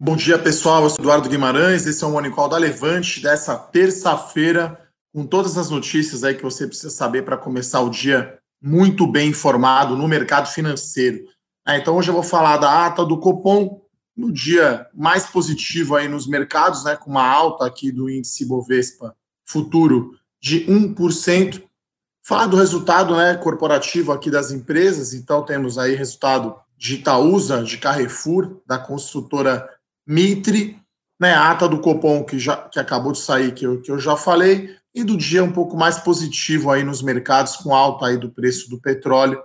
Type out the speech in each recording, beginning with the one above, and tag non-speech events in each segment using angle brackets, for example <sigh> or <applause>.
Bom dia, pessoal. Eu sou Eduardo Guimarães. Esse é o Morning Call da Levante dessa terça-feira, com todas as notícias aí que você precisa saber para começar o dia muito bem informado no mercado financeiro. É, então, hoje eu vou falar da ata do Copom, no dia mais positivo aí nos mercados, né, com uma alta aqui do índice Bovespa futuro de 1%. Falar do resultado né, corporativo aqui das empresas, então temos aí resultado de Itaúsa, de Carrefour, da construtora Mitre, né, a ata do Copom que, já, que acabou de sair, que eu, que eu já falei, e do dia um pouco mais positivo aí nos mercados, com alta aí do preço do petróleo.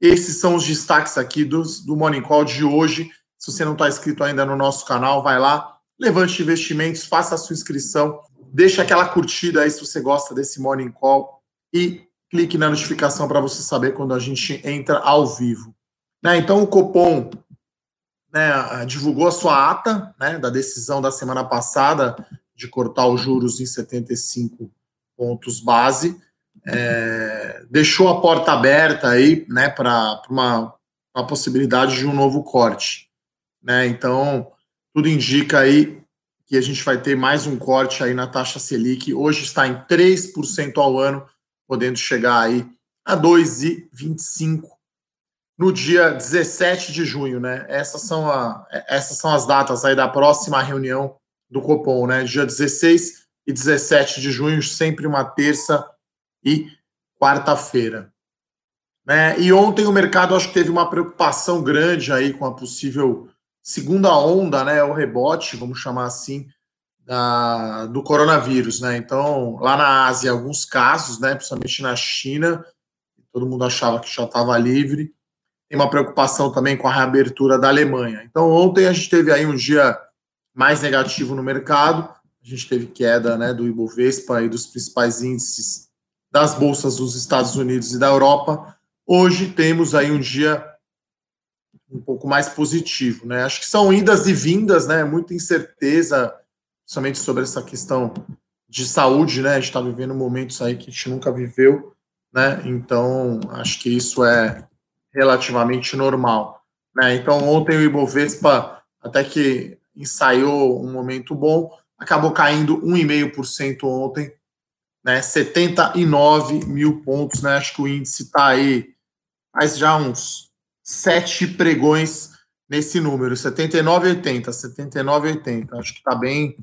Esses são os destaques aqui dos, do Morning Call de hoje. Se você não está inscrito ainda no nosso canal, vai lá, levante investimentos, faça a sua inscrição, deixa aquela curtida aí se você gosta desse Morning Call e clique na notificação para você saber quando a gente entra ao vivo. Né, então, o Copom né, divulgou a sua ata né, da decisão da semana passada de cortar os juros em 75 pontos base, é, deixou a porta aberta aí né, para uma, uma possibilidade de um novo corte. Né? Então, tudo indica aí que a gente vai ter mais um corte aí na taxa Selic. Hoje está em 3% ao ano, podendo chegar aí a 2,25 no dia 17 de junho, né? Essas são, a, essas são as datas aí da próxima reunião do Copom, né? Dia 16 e 17 de junho, sempre uma terça e quarta-feira. Né? E ontem o mercado acho que teve uma preocupação grande aí com a possível segunda onda, né? O rebote, vamos chamar assim, da, do coronavírus, né? Então, lá na Ásia, alguns casos, né? Principalmente na China, todo mundo achava que já estava livre tem uma preocupação também com a reabertura da Alemanha. Então, ontem a gente teve aí um dia mais negativo no mercado, a gente teve queda né, do Ibovespa e dos principais índices das bolsas dos Estados Unidos e da Europa. Hoje temos aí um dia um pouco mais positivo, né? Acho que são idas e vindas, né? Muita incerteza, somente sobre essa questão de saúde, né? A gente está vivendo momentos aí que a gente nunca viveu, né? Então, acho que isso é relativamente normal. Né? Então, ontem o Ibovespa até que ensaiou um momento bom, acabou caindo 1,5% ontem, né? 79 mil pontos, né? Acho que o índice está aí, mas já uns sete pregões nesse número, 79,80, 79,80. Acho que está bem,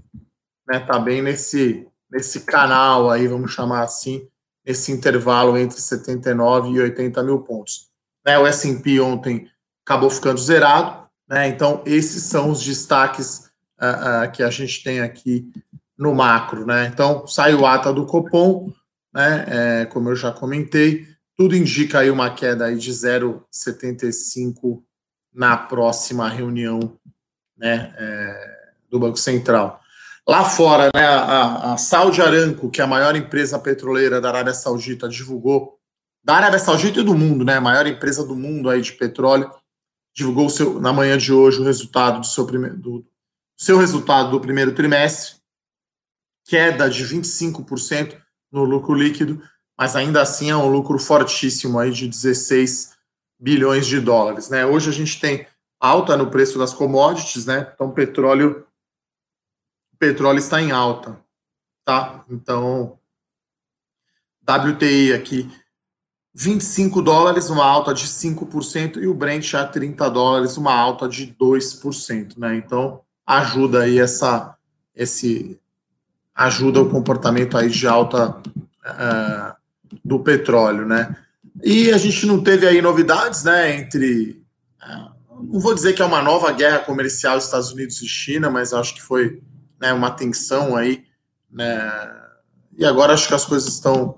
né? Tá bem nesse nesse canal aí, vamos chamar assim, esse intervalo entre 79 e 80 mil pontos. Né? O S&P ontem acabou ficando zerado, né? Então esses são os destaques uh, uh, que a gente tem aqui no macro, né? Então saiu ata do Copom, né? É, como eu já comentei, tudo indica aí uma queda aí de 0,75 na próxima reunião, né? É, do Banco Central. Lá fora, né, a, a Saudi Aramco, que é a maior empresa petroleira da Arábia Saudita, divulgou da Arábia Saudita e do mundo, né? A maior empresa do mundo aí de petróleo, divulgou seu, na manhã de hoje o resultado do seu, primeiro, do, seu resultado do primeiro trimestre, queda de 25% no lucro líquido, mas ainda assim é um lucro fortíssimo aí de 16 bilhões de dólares, né? Hoje a gente tem alta no preço das commodities, né? Então petróleo petróleo está em alta, tá? Então WTI aqui 25 dólares, uma alta de 5%, e o Brent a 30 dólares, uma alta de 2%, né? Então, ajuda aí essa, esse, ajuda o comportamento aí de alta uh, do petróleo, né? E a gente não teve aí novidades, né, entre, uh, não vou dizer que é uma nova guerra comercial Estados Unidos e China, mas acho que foi né, uma tensão aí, né, e agora acho que as coisas estão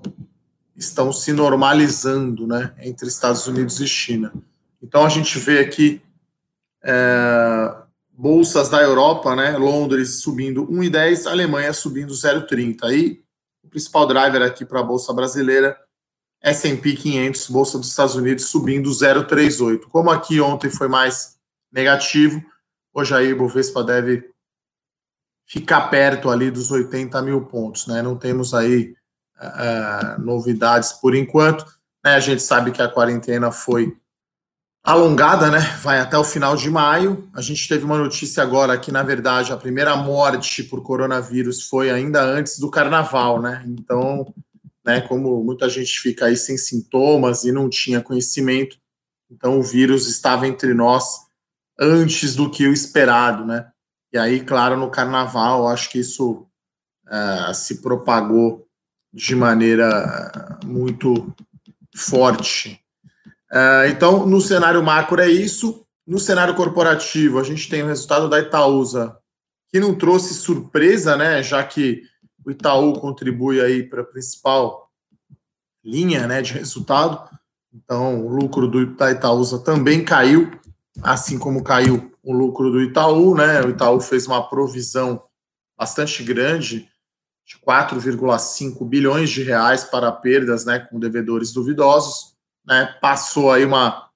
estão se normalizando né, entre Estados Unidos e China. Então a gente vê aqui é, bolsas da Europa, né, Londres subindo 1,10, Alemanha subindo 0,30. Aí o principal driver aqui para a bolsa brasileira, S&P 500, bolsa dos Estados Unidos subindo 0,38. Como aqui ontem foi mais negativo, hoje aí o Bovespa deve ficar perto ali dos 80 mil pontos, né? Não temos aí uh, novidades por enquanto. Né? A gente sabe que a quarentena foi alongada, né? Vai até o final de maio. A gente teve uma notícia agora que, na verdade, a primeira morte por coronavírus foi ainda antes do carnaval, né? Então, né, como muita gente fica aí sem sintomas e não tinha conhecimento, então o vírus estava entre nós antes do que o esperado, né? E aí, claro, no carnaval, acho que isso uh, se propagou de maneira muito forte. Uh, então, no cenário macro é isso. No cenário corporativo, a gente tem o resultado da Itaúsa, que não trouxe surpresa, né? Já que o Itaú contribui aí para a principal linha né, de resultado. Então, o lucro do, da Itaúsa também caiu, assim como caiu o lucro do Itaú, né? O Itaú fez uma provisão bastante grande de 4,5 bilhões de reais para perdas, né, com devedores duvidosos, né? Passou aí uma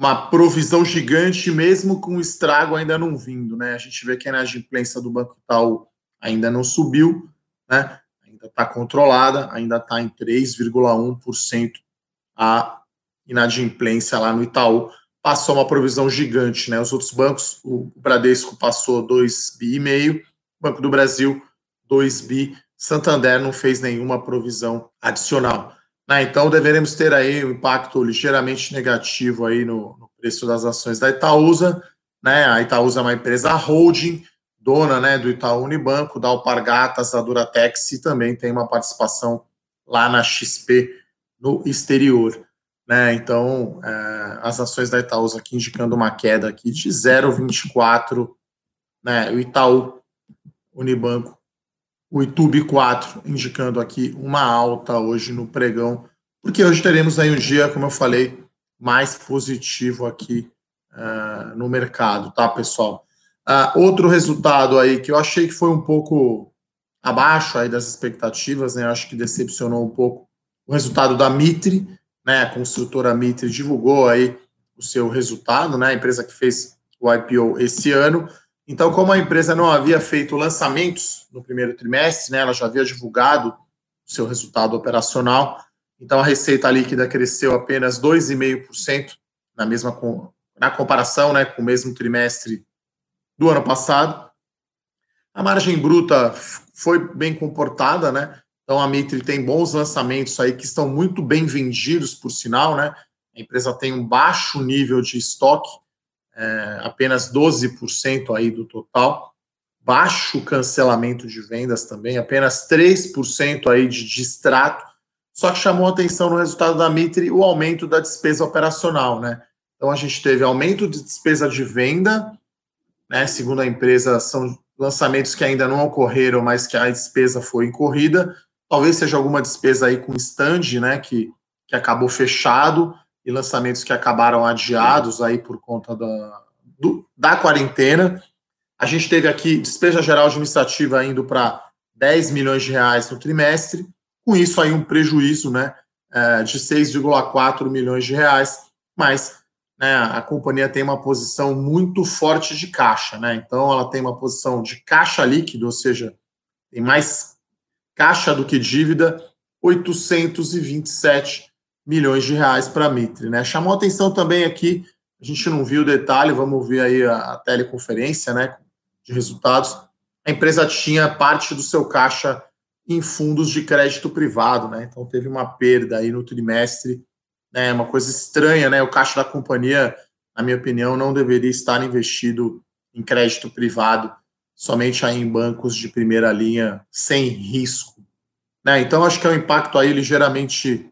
uma provisão gigante, mesmo com o estrago ainda não vindo, né? A gente vê que a inadimplência do Banco Itaú ainda não subiu, né? Ainda está controlada, ainda está em 3,1% a inadimplência lá no Itaú. Passou uma provisão gigante, né? Os outros bancos, o Bradesco passou 2 bi Banco do Brasil 2 bi, Santander não fez nenhuma provisão adicional. Né? Então deveremos ter aí um impacto ligeiramente negativo aí no, no preço das ações da Itaúsa. Né? A Itaúsa é uma empresa holding, dona né, do Itaú Unibanco, da Alpargatas, da Duratex e também tem uma participação lá na XP no exterior. Né? Então, é, as ações da Itaúsa aqui indicando uma queda aqui de 0,24, né? o Itaú Unibanco, o Itube 4 indicando aqui uma alta hoje no pregão, porque hoje teremos aí um dia, como eu falei, mais positivo aqui uh, no mercado, tá, pessoal? Uh, outro resultado aí que eu achei que foi um pouco abaixo aí das expectativas, né? Acho que decepcionou um pouco o resultado da Mitre, né? A construtora Mitre divulgou aí o seu resultado, né? A empresa que fez o IPO esse ano. Então, como a empresa não havia feito lançamentos no primeiro trimestre, né? Ela já havia divulgado o seu resultado operacional. Então, a receita líquida cresceu apenas 2,5% na mesma na comparação, né, com o mesmo trimestre do ano passado. A margem bruta foi bem comportada, né? Então a Mitre tem bons lançamentos aí que estão muito bem vendidos, por sinal, né? A empresa tem um baixo nível de estoque, é, apenas 12% aí do total. Baixo cancelamento de vendas também, apenas 3% aí de distrato. Só que chamou atenção no resultado da Mitre o aumento da despesa operacional, né? Então a gente teve aumento de despesa de venda né? Segundo a empresa, são lançamentos que ainda não ocorreram, mas que a despesa foi incorrida. Talvez seja alguma despesa aí com stand, né? Que, que acabou fechado e lançamentos que acabaram adiados aí por conta da, do, da quarentena. A gente teve aqui despesa geral administrativa indo para 10 milhões de reais no trimestre, com isso aí um prejuízo né, é, de 6,4 milhões de reais, mas né, a companhia tem uma posição muito forte de caixa, né? Então ela tem uma posição de caixa líquido, ou seja, tem mais caixa do que dívida, 827 milhões de reais para a Mitre, né? Chamou atenção também aqui, a gente não viu o detalhe, vamos ver aí a, a teleconferência, né, de resultados. A empresa tinha parte do seu caixa em fundos de crédito privado, né? Então teve uma perda aí no trimestre é uma coisa estranha, né? O caixa da companhia, na minha opinião, não deveria estar investido em crédito privado, somente aí em bancos de primeira linha, sem risco. Né? Então, acho que é um impacto aí ligeiramente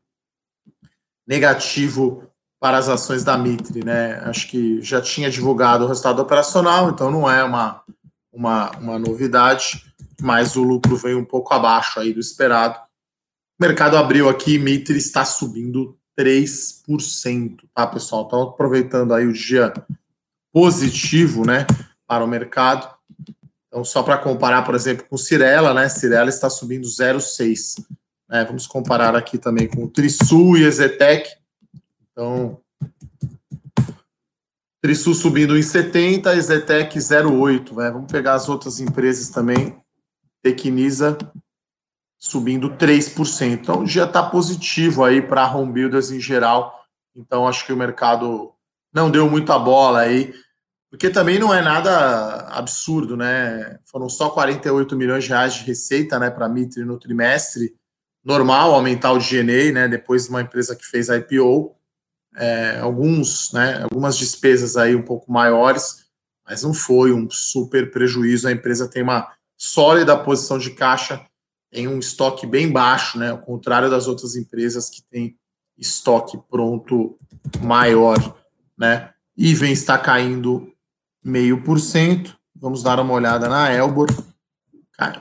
negativo para as ações da Mitre, né? Acho que já tinha divulgado o resultado operacional, então não é uma, uma, uma novidade, mas o lucro veio um pouco abaixo aí do esperado. O mercado abriu aqui, Mitre está subindo 3%, tá, pessoal? Então, aproveitando aí o dia positivo, né, para o mercado. Então, só para comparar, por exemplo, com Cirela, né? Cirela está subindo 0,6. Né? Vamos comparar aqui também com o Trisul e Ezetec. Então, Trisul subindo em 70, Ezetec 0,8. Né? Vamos pegar as outras empresas também. Tecnisa subindo 3%. Então, o dia está positivo aí para home builders em geral. Então, acho que o mercado não deu muita bola aí, porque também não é nada absurdo, né? Foram só 48 milhões de reais de receita, né, para a Mitre no trimestre. Normal aumentar o GNA, né? Depois de uma empresa que fez IPO, é, alguns, né, algumas despesas aí um pouco maiores, mas não foi um super prejuízo. A empresa tem uma sólida posição de caixa, tem um estoque bem baixo, né? Ao contrário das outras empresas que têm estoque pronto maior, né? Even está caindo meio por cento. Vamos dar uma olhada na Elbor,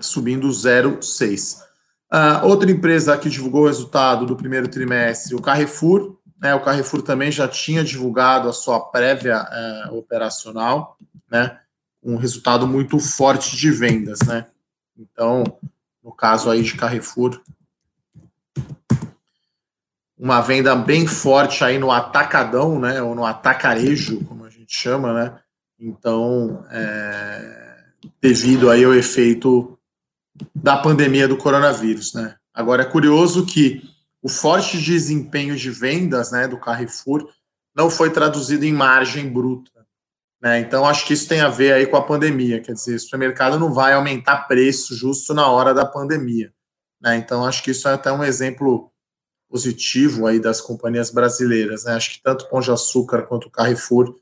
subindo 0,6. Uh, outra empresa que divulgou o resultado do primeiro trimestre, o Carrefour. Né, o Carrefour também já tinha divulgado a sua prévia uh, operacional, né, um resultado muito forte de vendas. Né? Então, no caso aí de Carrefour, uma venda bem forte aí no atacadão, né, ou no atacarejo, como a gente chama, né, então, é, devido aí ao efeito da pandemia do coronavírus, né. Agora, é curioso que o forte desempenho de vendas, né, do Carrefour não foi traduzido em margem bruta, né, então acho que isso tem a ver aí com a pandemia, quer dizer, o supermercado não vai aumentar preço justo na hora da pandemia, né, então acho que isso é até um exemplo positivo aí das companhias brasileiras, né? Acho que tanto o Pão de Açúcar quanto o Carrefour, o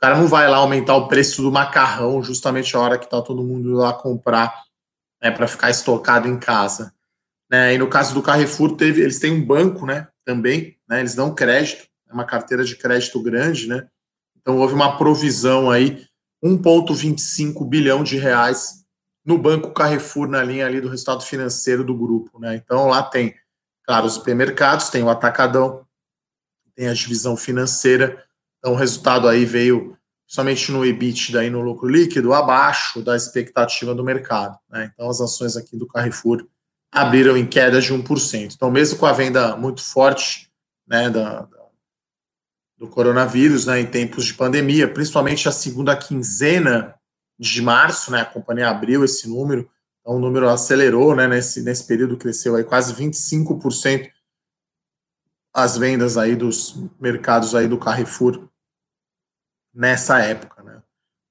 cara não vai lá aumentar o preço do macarrão justamente a hora que tá todo mundo lá comprar, né, para ficar estocado em casa. Né? E no caso do Carrefour, teve, eles têm um banco, né, também, né? Eles dão crédito, é uma carteira de crédito grande, né? Então houve uma provisão aí 1.25 bilhão de reais no banco Carrefour na linha ali do resultado financeiro do grupo, né? Então lá tem Claro, os supermercados, tem o atacadão, tem a divisão financeira. Então, o resultado aí veio somente no EBIT, daí no lucro líquido, abaixo da expectativa do mercado. Né? Então, as ações aqui do Carrefour abriram em queda de 1%. Então, mesmo com a venda muito forte né, da, do coronavírus né, em tempos de pandemia, principalmente a segunda quinzena de março, né, a companhia abriu esse número, então, o número acelerou, né, nesse, nesse período cresceu aí quase 25% as vendas aí dos mercados aí do Carrefour nessa época, né?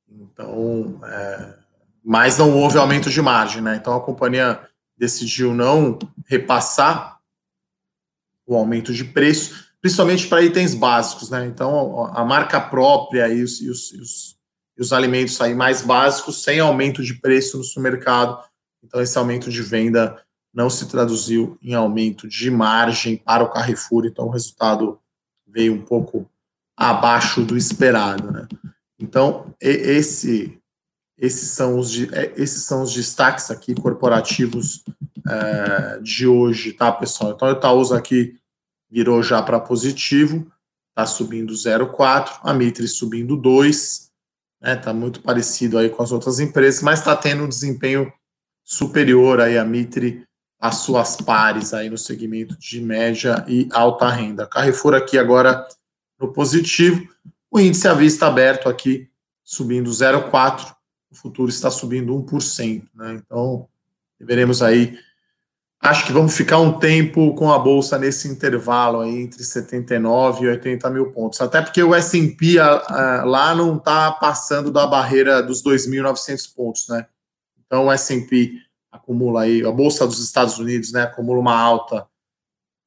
Então, é, mas não houve aumento de margem, né? Então a companhia decidiu não repassar o aumento de preço, principalmente para itens básicos, né? Então a marca própria e os, e os, e os, e os alimentos aí mais básicos sem aumento de preço no supermercado então, esse aumento de venda não se traduziu em aumento de margem para o Carrefour, então o resultado veio um pouco abaixo do esperado. Né? Então, esse, esses, são os, é, esses são os destaques aqui corporativos é, de hoje, tá, pessoal? Então, o Itaúsa aqui virou já para positivo, está subindo 0,4, a Mitre subindo 2, né, tá muito parecido aí com as outras empresas, mas está tendo um desempenho superior aí a Mitre às suas pares aí no segmento de média e alta renda. Carrefour aqui agora no positivo, o índice à vista aberto aqui subindo 0,4, o futuro está subindo 1%, né? Então, veremos aí Acho que vamos ficar um tempo com a bolsa nesse intervalo aí entre 79 e 80 mil pontos. Até porque o S&P lá não está passando da barreira dos 2.900 pontos, né? Então, o S&P acumula aí, a Bolsa dos Estados Unidos, né, acumula uma alta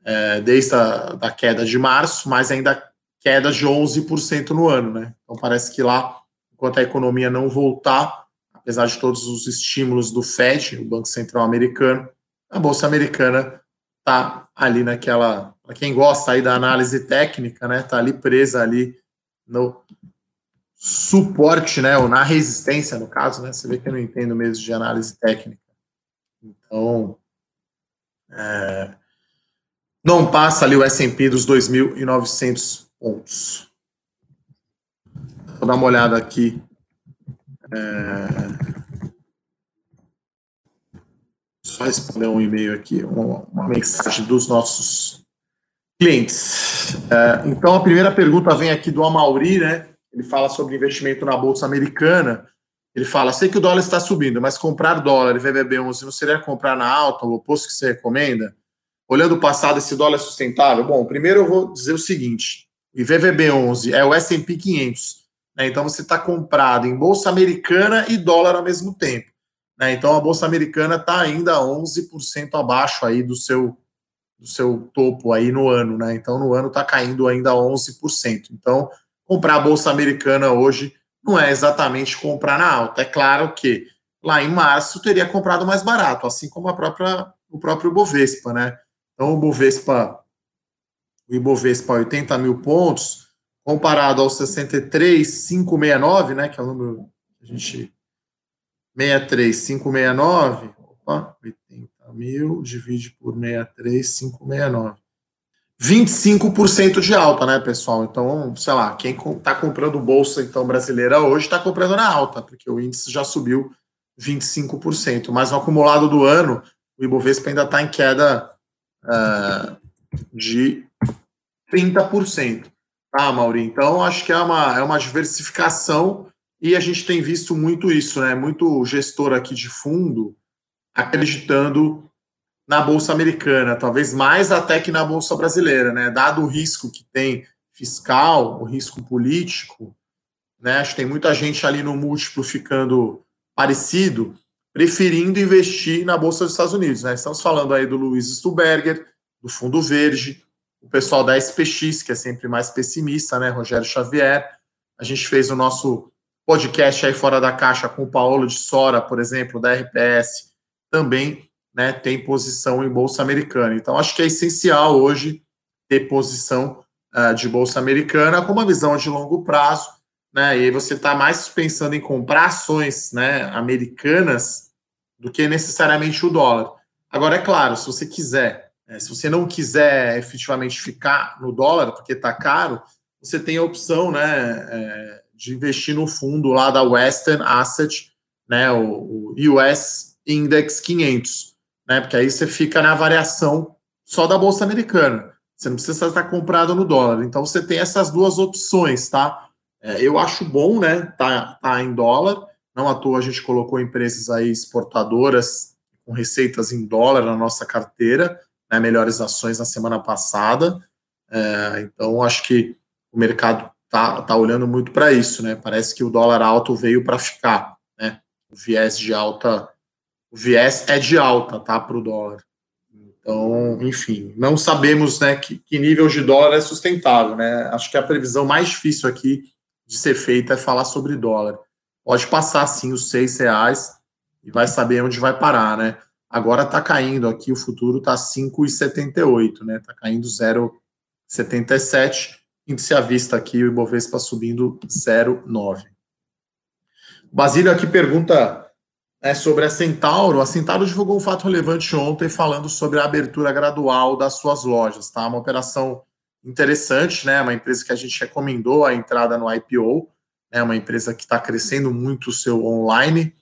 é, desde a da queda de março, mas ainda queda de 11% no ano, né? Então, parece que lá, enquanto a economia não voltar, apesar de todos os estímulos do Fed, o Banco Central Americano, a Bolsa Americana está ali naquela, para quem gosta aí da análise técnica, né, está ali presa ali no suporte, né, ou na resistência, no caso, né, você vê que eu não entendo mesmo de análise técnica. Então, é, não passa ali o S&P dos 2.900 pontos. Vou dar uma olhada aqui. É, só responder um e-mail aqui, uma, uma, mensagem dos nossos clientes. É, então, a primeira pergunta vem aqui do Amauri, né? ele fala sobre investimento na Bolsa Americana. Ele fala: sei que o dólar está subindo, mas comprar dólar e VBB11 não seria comprar na alta, o oposto que você recomenda? Olhando o passado, esse dólar é sustentável? Bom, primeiro eu vou dizer o seguinte: IVVB11 é o S&P 500. Né? Então você está comprado em bolsa americana e dólar ao mesmo tempo. Né? Então a bolsa americana está ainda 11% abaixo aí do seu do seu topo aí no ano, né? Então no ano está caindo ainda 11%. Então comprar a bolsa americana hoje não é exatamente comprar na alta. É claro que lá em março teria comprado mais barato, assim como a própria o próprio Bovespa, né? Então o Bovespa o Ibovespa 80 mil pontos, comparado ao 63,569, né, que é o número que a gente 63569, opa, 80 mil divide por 63569. 25% de alta, né, pessoal? Então, sei lá, quem está comprando bolsa então brasileira hoje está comprando na alta, porque o índice já subiu 25%. Mas no acumulado do ano, o Ibovespa ainda está em queda uh, de 30%. Tá, Mauri? Então, acho que é uma, é uma diversificação e a gente tem visto muito isso, né? Muito gestor aqui de fundo acreditando na Bolsa Americana, talvez mais até que na Bolsa Brasileira, né? Dado o risco que tem fiscal, o risco político, né? Acho que tem muita gente ali no múltiplo ficando parecido, preferindo investir na Bolsa dos Estados Unidos, né? Estamos falando aí do Luiz Stuberger, do Fundo Verde, o pessoal da SPX, que é sempre mais pessimista, né? Rogério Xavier. A gente fez o nosso podcast aí fora da caixa com o Paulo de Sora, por exemplo, da RPS, também né, tem posição em Bolsa Americana. Então, acho que é essencial hoje ter posição uh, de Bolsa Americana com uma visão de longo prazo, né? E aí você está mais pensando em comprar ações né, americanas do que necessariamente o dólar. Agora, é claro, se você quiser é, se você não quiser efetivamente ficar no dólar, porque está caro, você tem a opção né, é, de investir no fundo lá da Western Asset, né, o, o US Index 500, né, porque aí você fica na variação só da Bolsa Americana. Você não precisa estar comprado no dólar. Então você tem essas duas opções, tá? É, eu acho bom, né? Tá, tá em dólar. Não à toa a gente colocou empresas aí exportadoras com receitas em dólar na nossa carteira né, melhores ações na semana passada. É, então, acho que o mercado está tá olhando muito para isso. Né? Parece que o dólar alto veio para ficar. Né? O viés de alta, o viés é de alta tá, para o dólar. Então, enfim, não sabemos né, que, que nível de dólar é sustentável. Né? Acho que a previsão mais difícil aqui de ser feita é falar sobre dólar. Pode passar sim os seis reais e vai saber onde vai parar, né? Agora está caindo aqui, o futuro está 5,78, né? Está caindo 0,77. Índice à vista aqui, o Ibovespa subindo 0,9. Basílio aqui pergunta é, sobre a Centauro. A Centauro divulgou um fato relevante ontem falando sobre a abertura gradual das suas lojas, tá? Uma operação interessante, né? Uma empresa que a gente recomendou a entrada no IPO, né? uma empresa que está crescendo muito o seu online,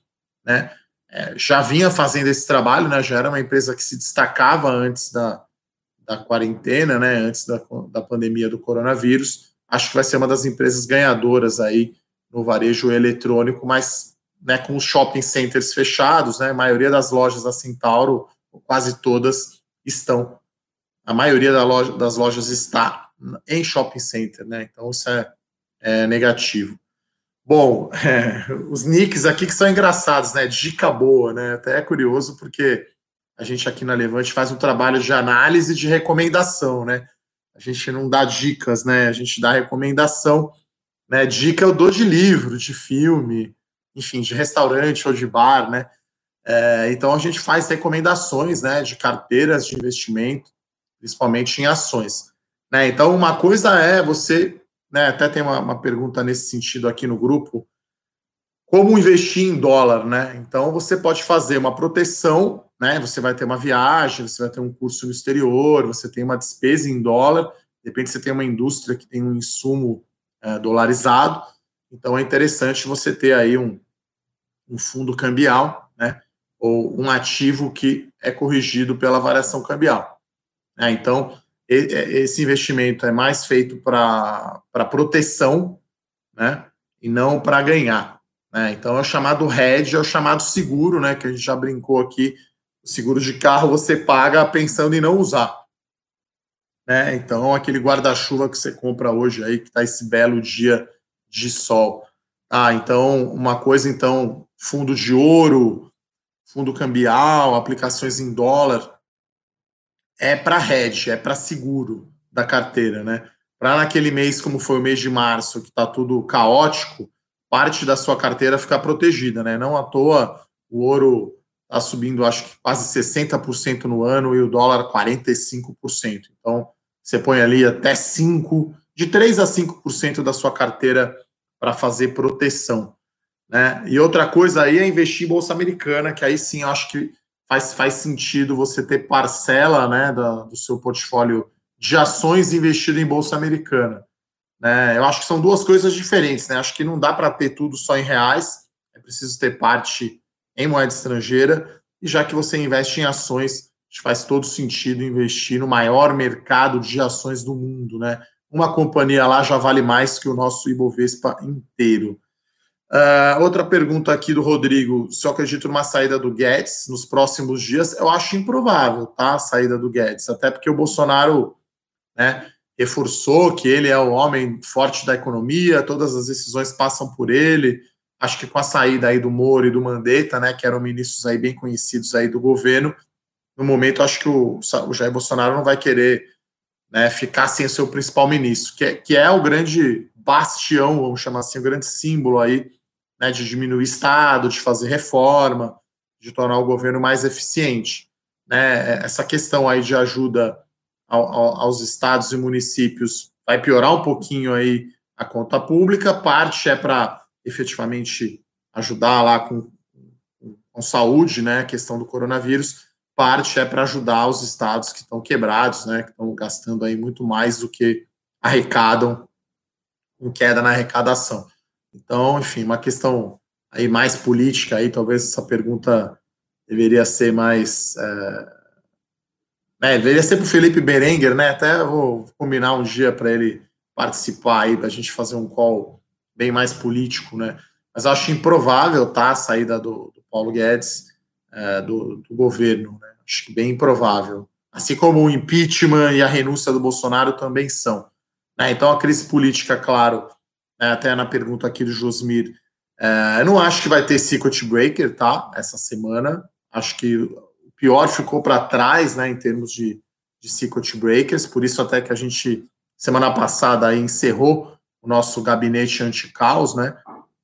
né? É, já vinha fazendo esse trabalho, né? Já era uma empresa que se destacava antes da, da quarentena, né? Antes da, da pandemia do coronavírus. Acho que vai ser uma das empresas ganhadoras aí no varejo eletrônico, mas né, com os shopping centers fechados, né? A maioria das lojas da Centauro, quase todas, estão. A maioria da loja, das lojas está em shopping center, né? Então isso é, é negativo. Bom, é, <laughs> os nicks aqui que são engraçados, né? Dica boa, né? Até é curioso porque a gente aqui na Levante faz um trabalho de análise de recomendação, né? A gente não dá dicas, né? A gente dá recomendação, né? Dica eu dou de livro, de filme, enfim, de restaurante ou de bar, né? É, então a gente faz recomendações, né? De carteiras de investimento, principalmente em ações. Né? Então uma coisa é você né, até tem uma, uma, pergunta nesse sentido aqui no grupo. Como investir em dólar, né? Então você pode fazer uma proteção, né? Você vai ter uma viagem, você vai ter um curso no exterior, você tem uma despesa em dólar, de repente você tem uma indústria que tem um insumo é, dolarizado, então é interessante você ter aí um, um fundo cambial, né? Ou um ativo que é corrigido pela variação cambial. Né? Então, esse investimento é mais feito para proteção, né? E não para ganhar. Né? Então é o chamado hedge, é o chamado seguro, né? Que a gente já brincou aqui. O seguro de carro você paga pensando em não usar. né? Então, aquele guarda-chuva que você compra hoje aí, que está esse belo dia de sol. Ah, então, uma coisa, então, fundo de ouro, fundo cambial, aplicações em dólar, é para hedge, é para seguro da carteira, né? Para naquele mês, como foi o mês de março, que está tudo caótico, parte da sua carteira ficar protegida, né? Não à toa o ouro está subindo, acho que quase 60% no ano e o dólar 45%. Então, você põe ali até 5%, de 3% a 5% da sua carteira para fazer proteção. Né? E outra coisa aí é investir em bolsa americana, que aí sim acho que faz, faz sentido você ter parcela né, da, do seu portfólio de ações investido em bolsa americana. Né? Eu acho que são duas coisas diferentes. Né? Acho que não dá para ter tudo só em reais, é preciso ter parte em moeda estrangeira, e já que você investe em ações, faz todo sentido investir no maior mercado de ações do mundo, né? Uma companhia lá já vale mais que o nosso Ibovespa inteiro. Uh, outra pergunta aqui do Rodrigo: se eu acredito numa saída do Guedes nos próximos dias, eu acho improvável, tá? A saída do Guedes, até porque o Bolsonaro né, reforçou que ele é o homem forte da economia, todas as decisões passam por ele. Acho que com a saída aí do Moro e do Mandetta, né, que eram ministros aí bem conhecidos aí do governo, no momento acho que o, o Jair Bolsonaro não vai querer né, ficar sem o seu principal ministro, que é, que é o grande bastião, vamos chamar assim, o grande símbolo aí né, de diminuir o Estado, de fazer reforma, de tornar o governo mais eficiente. Né? Essa questão aí de ajuda ao, ao, aos estados e municípios vai piorar um pouquinho aí a conta pública, parte é para efetivamente ajudar lá com, com saúde, né, a questão do coronavírus, parte é para ajudar os estados que estão quebrados, né, que estão gastando aí muito mais do que arrecadam com queda na arrecadação. Então, enfim, uma questão aí mais política aí, talvez essa pergunta deveria ser mais é, né, deveria ser para o Felipe Berenguer, né? Até vou combinar um dia para ele participar aí, para a gente fazer um call bem mais político, né? Mas acho improvável, tá? A saída do, do Paulo Guedes é, do, do, governo, né? Acho que bem improvável. Assim como o impeachment e a renúncia do Bolsonaro também são. Né? Então, a crise política, claro? Até na pergunta aqui do Josmir, é, eu não acho que vai ter circuit breaker, tá? Essa semana. Acho que o pior ficou para trás, né? Em termos de, de circuit breakers. Por isso, até que a gente, semana passada, aí, encerrou o nosso gabinete anti-caos, né?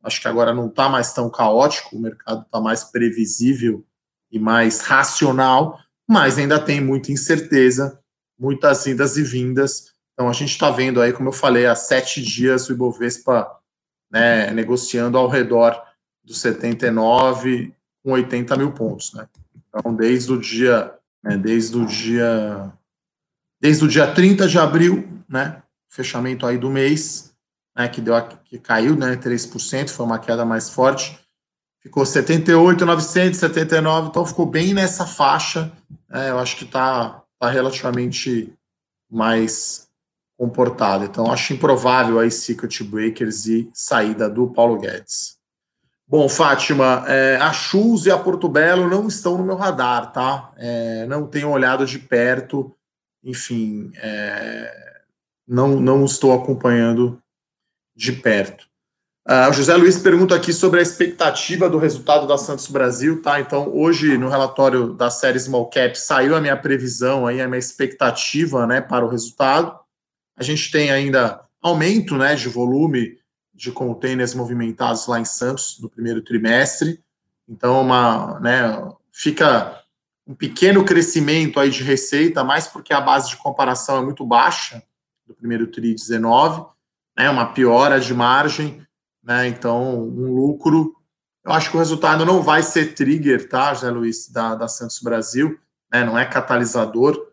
Acho que agora não está mais tão caótico, o mercado está mais previsível e mais racional, mas ainda tem muita incerteza, muitas idas e vindas. Então a gente está vendo aí, como eu falei, há sete dias o Ibovespa né, negociando ao redor dos 79 com 80 mil pontos, né? Então desde o dia, né, desde o dia, desde o dia 30 de abril, né, fechamento aí do mês, né, que deu que caiu, né, 3%, foi uma queda mais forte. Ficou 78,979, então ficou bem nessa faixa. Né, eu acho que está tá relativamente mais comportado. Então, acho improvável aí circuit breakers e saída do Paulo Guedes. Bom, Fátima, é, a Chus e a Porto Belo não estão no meu radar, tá? É, não tenho olhado de perto, enfim, é, não, não estou acompanhando de perto. Uh, o José Luiz pergunta aqui sobre a expectativa do resultado da Santos Brasil, tá? Então, hoje, no relatório da série Small Cap, saiu a minha previsão, aí, a minha expectativa né, para o resultado. A gente tem ainda aumento né, de volume de containers movimentados lá em Santos no primeiro trimestre. Então, uma, né, fica um pequeno crescimento aí de receita, mais porque a base de comparação é muito baixa do primeiro TRI 19 né, uma piora de margem, né, então um lucro. Eu acho que o resultado não vai ser trigger, tá, José Luiz, da, da Santos Brasil, né, não é catalisador,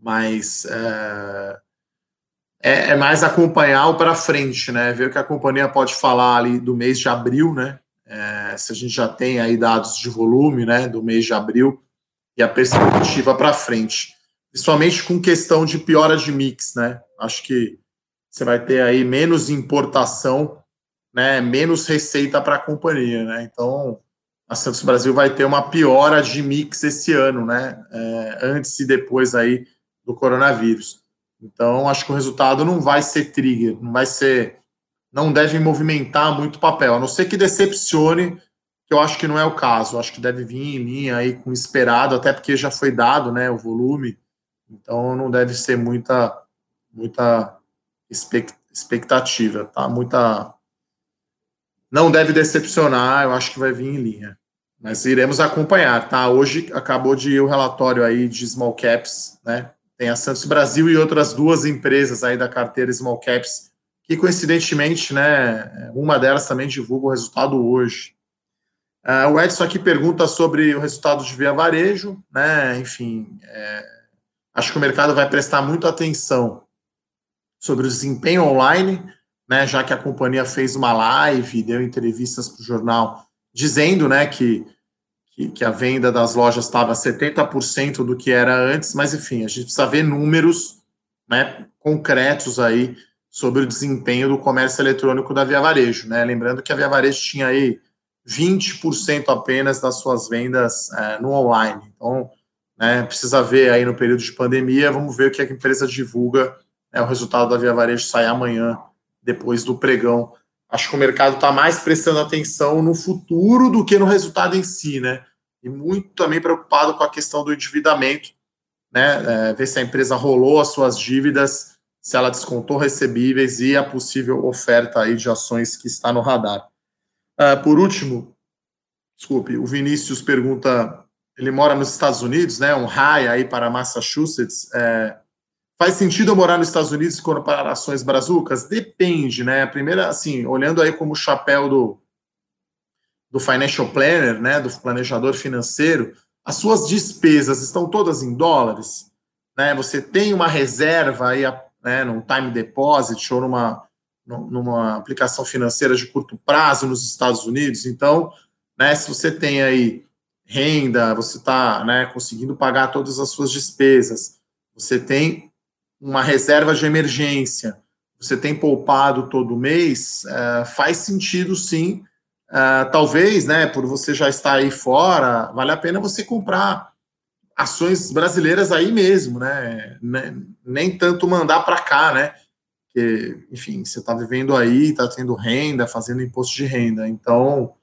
mas é, é, é mais acompanhar o para frente, né, ver o que a companhia pode falar ali do mês de abril, né, é, se a gente já tem aí dados de volume, né, do mês de abril e a perspectiva para frente, principalmente com questão de piora de mix, né, acho que você vai ter aí menos importação, né, menos receita para a companhia, né? Então, a Santos Brasil vai ter uma piora de mix esse ano, né? É, antes e depois aí do coronavírus. Então, acho que o resultado não vai ser trigger, não vai ser, não deve movimentar muito papel, a não ser que decepcione, que eu acho que não é o caso. Acho que deve vir em linha aí com esperado, até porque já foi dado, né, o volume. Então, não deve ser muita, muita expectativa, tá? Muita, não deve decepcionar. Eu acho que vai vir em linha. Mas iremos acompanhar, tá? Hoje acabou de ir o relatório aí de small caps, né? Tem a Santos Brasil e outras duas empresas aí da carteira small caps, que coincidentemente, né, uma delas também divulga o resultado hoje. Uh, o Edson aqui pergunta sobre o resultado de Via Varejo, né? Enfim, é, acho que o mercado vai prestar muita atenção sobre o desempenho online, né? Já que a companhia fez uma live, deu entrevistas para o jornal dizendo né, que, que, que a venda das lojas estava 70% do que era antes, mas enfim, a gente precisa ver números né, concretos aí sobre o desempenho do comércio eletrônico da Via Varejo. Né? Lembrando que a Via Varejo tinha aí 20% apenas das suas vendas é, no online. Então, né, precisa ver aí no período de pandemia, vamos ver o que a empresa divulga. Né, o resultado da Via Varejo sai amanhã, depois do pregão acho que o mercado está mais prestando atenção no futuro do que no resultado em si, né? E muito também preocupado com a questão do endividamento, né? É, ver se a empresa rolou as suas dívidas, se ela descontou recebíveis e a possível oferta aí de ações que está no radar. Uh, por último, desculpe, o Vinícius pergunta, ele mora nos Estados Unidos, né? Um raio aí para Massachusetts. É, Faz sentido eu morar nos Estados Unidos com ações brazucas? Depende, né? A primeira, assim, olhando aí como chapéu do, do financial planner, né, do planejador financeiro, as suas despesas estão todas em dólares, né? Você tem uma reserva aí, né, num time deposit ou numa numa aplicação financeira de curto prazo nos Estados Unidos. Então, né, se você tem aí renda, você está né, conseguindo pagar todas as suas despesas, você tem uma reserva de emergência, você tem poupado todo mês, é, faz sentido sim. É, talvez, né, por você já estar aí fora, vale a pena você comprar ações brasileiras aí mesmo, né? Nem tanto mandar para cá, né? Que, enfim, você está vivendo aí, está tendo renda, fazendo imposto de renda. Então,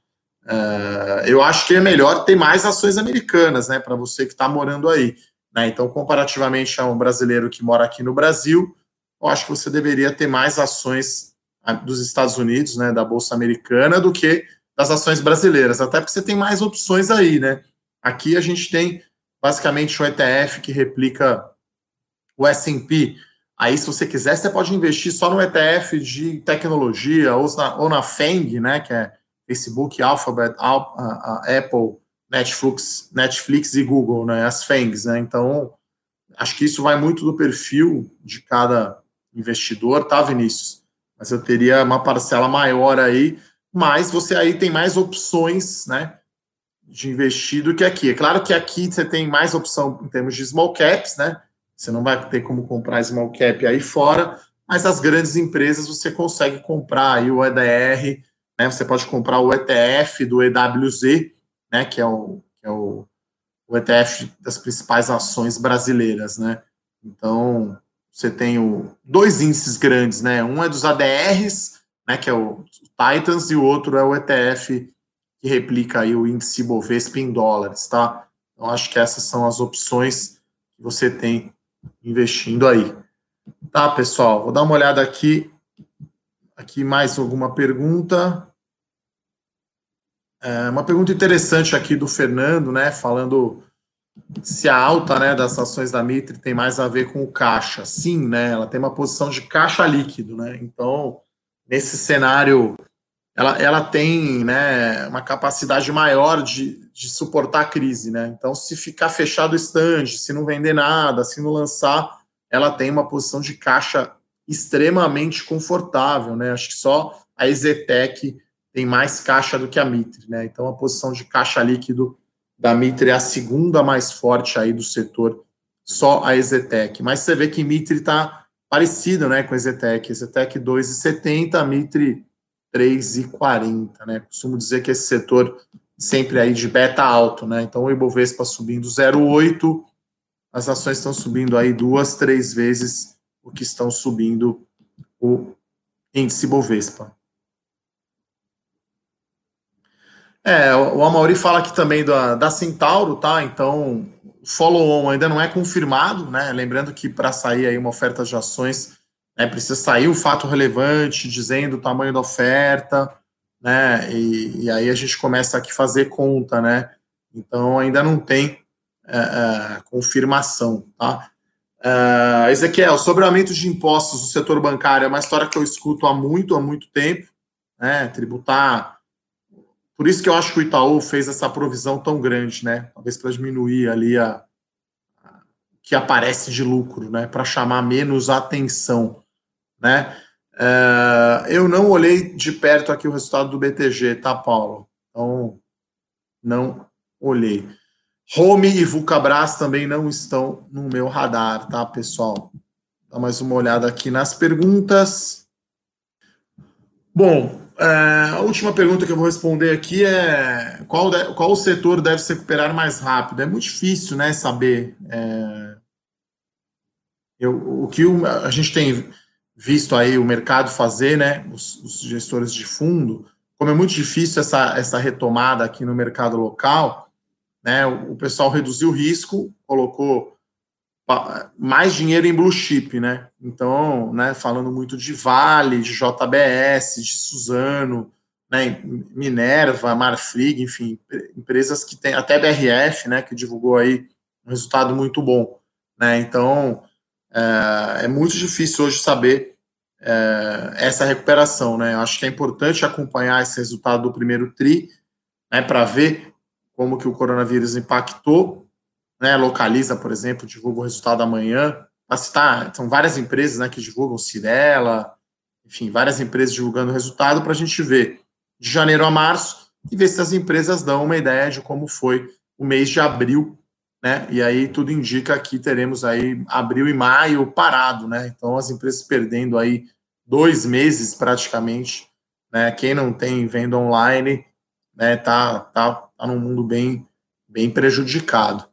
é, eu acho que é melhor ter mais ações americanas, né? Para você que está morando aí. Né? Então, comparativamente a um brasileiro que mora aqui no Brasil, eu acho que você deveria ter mais ações ah, dos Estados Unidos, né, da Bolsa Americana, do que das ações brasileiras, até porque você tem mais opções aí, né? Aqui a gente tem basicamente o ETF que replica o S&P. Aí, se você quiser, você pode investir só no ETF de tecnologia ou na, ou na FANG, né, que é Facebook, Alphabet, Apple, Netflix, Netflix e Google, né, as FANGs, né? Então, acho que isso vai muito do perfil de cada investidor, tá, Vinícius? Mas eu teria uma parcela maior aí, mas você aí tem mais opções, né, de investir do que aqui. É claro que aqui você tem mais opção em termos de small caps, né? Você não vai ter como comprar small cap aí fora, mas as grandes empresas você consegue comprar aí o EDR, né? Você pode comprar o ETF do EWZ, né, que é o, que é o, o ETF das principais ações brasileiras, né? Então, você tem o, dois índices grandes, né? Um é dos ADRs, né, que é o Titans, e o outro é o ETF que replica aí o índice Bovespa em dólares, tá? Então, acho que essas são as opções que você tem investindo aí. Tá, pessoal? Vou dar uma olhada aqui. Aqui mais alguma pergunta. É uma pergunta interessante aqui do Fernando, né? Falando se a alta né, das ações da Mitre tem mais a ver com o caixa. Sim, né? Ela tem uma posição de caixa líquido, né? Então, nesse cenário, ela, ela tem né, uma capacidade maior de, de suportar a crise, né? Então, se ficar fechado o stand, se não vender nada, se não lançar, ela tem uma posição de caixa extremamente confortável, né? Acho que só a Ezetec tem mais caixa do que a Mitre, né? Então a posição de caixa líquido da Mitre é a segunda mais forte aí do setor, só a Exetec. Mas você vê que Mitre está parecido, né, com a Exetec. Exetec 2,70, a Mitre 3,40, né? Costumo dizer que esse setor sempre aí de beta alto, né? Então o Ibovespa subindo 0,8, as ações estão subindo aí duas, três vezes o que estão subindo o índice Bovespa. É, o Amauri fala aqui também da, da Centauro, tá? Então, follow-on ainda não é confirmado, né? Lembrando que para sair aí uma oferta de ações, né, precisa sair o fato relevante dizendo o tamanho da oferta, né? E, e aí a gente começa aqui a fazer conta, né? Então ainda não tem é, é, confirmação, tá? Uh, Ezequiel, sobre o aumento de impostos no setor bancário, é uma história que eu escuto há muito, há muito tempo, né? Tributar. Por isso que eu acho que o Itaú fez essa provisão tão grande, né? Talvez para diminuir ali a, a, que aparece de lucro, né? Para chamar menos atenção, né? Uh, eu não olhei de perto aqui o resultado do BTG, tá, Paulo? Então, não olhei. Home e Vulcabras também não estão no meu radar, tá, pessoal? Dá mais uma olhada aqui nas perguntas. Bom, a última pergunta que eu vou responder aqui é qual, de, qual o setor deve se recuperar mais rápido? É muito difícil, né, saber. É, eu, o que a gente tem visto aí o mercado fazer, né, os, os gestores de fundo, como é muito difícil essa, essa retomada aqui no mercado local, né? O pessoal reduziu o risco, colocou mais dinheiro em blue chip, né? Então, né, falando muito de Vale, de JBS, de Suzano, né, Minerva, Marfrig, enfim, empresas que tem até BRF, né, que divulgou aí um resultado muito bom, né? Então, é, é muito difícil hoje saber é, essa recuperação, né? Eu acho que é importante acompanhar esse resultado do primeiro tri, né, para ver como que o coronavírus impactou, né? Localiza, por exemplo, divulga o resultado amanhã. Mas tá, são várias empresas né, que divulgam Cirela, enfim, várias empresas divulgando o resultado para a gente ver de janeiro a março e ver se as empresas dão uma ideia de como foi o mês de abril, né? E aí tudo indica que teremos aí abril e maio parado, né? Então as empresas perdendo aí dois meses praticamente, né? Quem não tem venda online, né? Tá, tá está num mundo bem, bem prejudicado.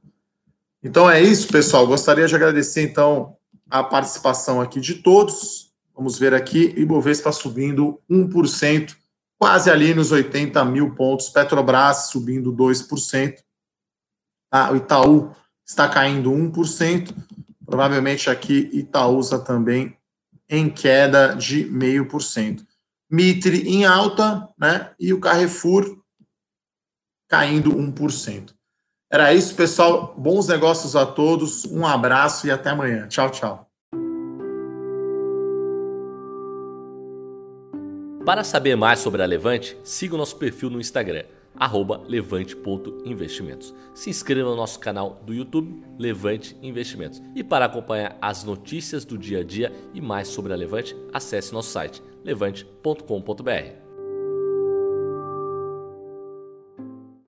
Então é isso, pessoal. Gostaria de agradecer, então, a participação aqui de todos. Vamos ver aqui, Ibovespa subindo 1%, quase ali nos 80 mil pontos. Petrobras subindo 2%. Ah, o Itaú está caindo 1%. Provavelmente aqui Itaúsa também em queda de 0,5%. Mitre em alta, né? E o Carrefour caindo 1%. Era isso, pessoal. Bons negócios a todos. Um abraço e até amanhã. Tchau, tchau. Para saber mais sobre a Levante, siga o nosso perfil no Instagram, levante.investimentos. Se inscreva no nosso canal do YouTube, Levante Investimentos. E para acompanhar as notícias do dia a dia e mais sobre a Levante, acesse nosso site levante.com.br.